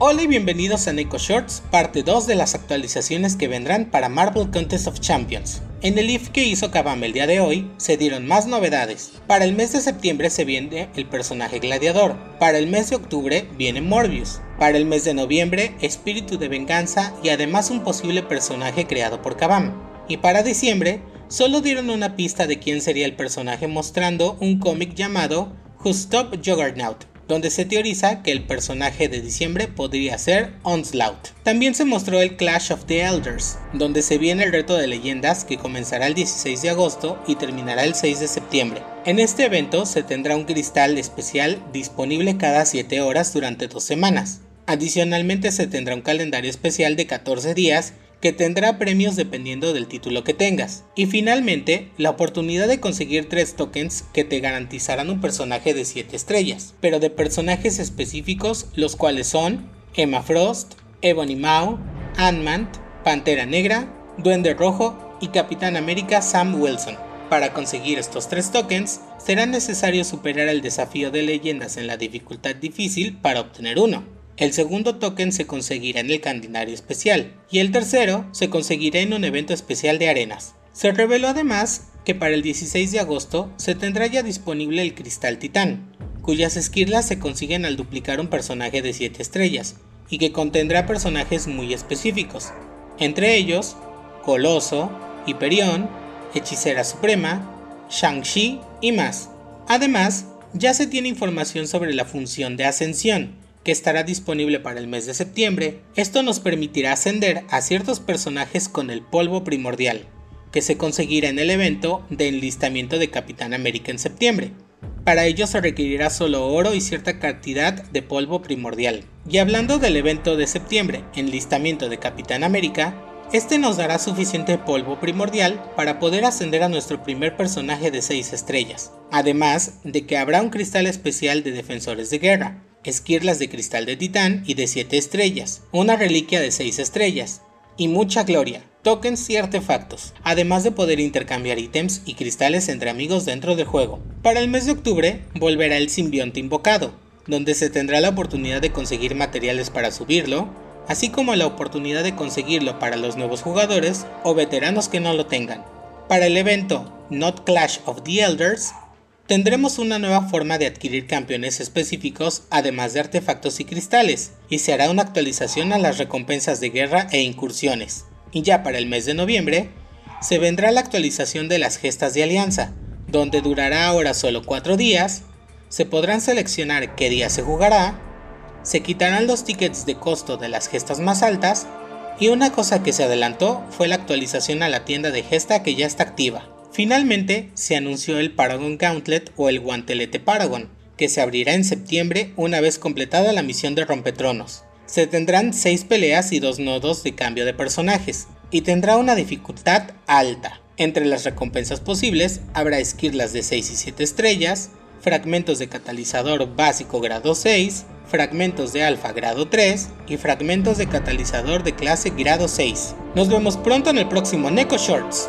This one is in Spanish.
Hola y bienvenidos a Neko Shorts, parte 2 de las actualizaciones que vendrán para Marvel Contest of Champions. En el IF que hizo Kabam el día de hoy, se dieron más novedades. Para el mes de septiembre se viene el personaje Gladiador, para el mes de octubre viene Morbius, para el mes de noviembre Espíritu de Venganza y además un posible personaje creado por Kabam. Y para diciembre, solo dieron una pista de quién sería el personaje mostrando un cómic llamado Who Stop Juggernaut, donde se teoriza que el personaje de diciembre podría ser Onslaught. También se mostró el Clash of the Elders, donde se viene el reto de leyendas que comenzará el 16 de agosto y terminará el 6 de septiembre. En este evento se tendrá un cristal especial disponible cada 7 horas durante dos semanas. Adicionalmente se tendrá un calendario especial de 14 días que tendrá premios dependiendo del título que tengas. Y finalmente, la oportunidad de conseguir 3 tokens que te garantizarán un personaje de 7 estrellas, pero de personajes específicos los cuales son Emma Frost, Ebony Maw, Ant-Man, Pantera Negra, Duende Rojo y Capitán América Sam Wilson. Para conseguir estos 3 tokens, será necesario superar el desafío de leyendas en la dificultad difícil para obtener uno. El segundo token se conseguirá en el calendario especial y el tercero se conseguirá en un evento especial de arenas. Se reveló además que para el 16 de agosto se tendrá ya disponible el Cristal Titán, cuyas esquirlas se consiguen al duplicar un personaje de 7 estrellas y que contendrá personajes muy específicos, entre ellos Coloso, Hiperión, Hechicera Suprema, Shang-Chi y más. Además, ya se tiene información sobre la función de ascensión, que estará disponible para el mes de septiembre, esto nos permitirá ascender a ciertos personajes con el polvo primordial, que se conseguirá en el evento de enlistamiento de Capitán América en septiembre. Para ello se requerirá solo oro y cierta cantidad de polvo primordial. Y hablando del evento de septiembre, enlistamiento de Capitán América, este nos dará suficiente polvo primordial para poder ascender a nuestro primer personaje de 6 estrellas, además de que habrá un cristal especial de defensores de guerra, esquirlas de cristal de titán y de 7 estrellas, una reliquia de 6 estrellas, y mucha gloria, tokens y artefactos, además de poder intercambiar ítems y cristales entre amigos dentro del juego. Para el mes de octubre volverá el simbionte invocado, donde se tendrá la oportunidad de conseguir materiales para subirlo, así como la oportunidad de conseguirlo para los nuevos jugadores o veteranos que no lo tengan. Para el evento Not Clash of the Elders Tendremos una nueva forma de adquirir campeones específicos además de artefactos y cristales, y se hará una actualización a las recompensas de guerra e incursiones. Y ya para el mes de noviembre, se vendrá la actualización de las gestas de alianza, donde durará ahora solo 4 días, se podrán seleccionar qué día se jugará, se quitarán los tickets de costo de las gestas más altas, y una cosa que se adelantó fue la actualización a la tienda de gesta que ya está activa. Finalmente se anunció el Paragon Gauntlet o el Guantelete Paragon, que se abrirá en septiembre una vez completada la misión de Rompetronos. Se tendrán 6 peleas y 2 nodos de cambio de personajes, y tendrá una dificultad alta. Entre las recompensas posibles habrá esquirlas de 6 y 7 estrellas, fragmentos de catalizador básico grado 6, fragmentos de alfa grado 3 y fragmentos de catalizador de clase grado 6. Nos vemos pronto en el próximo Neko Shorts.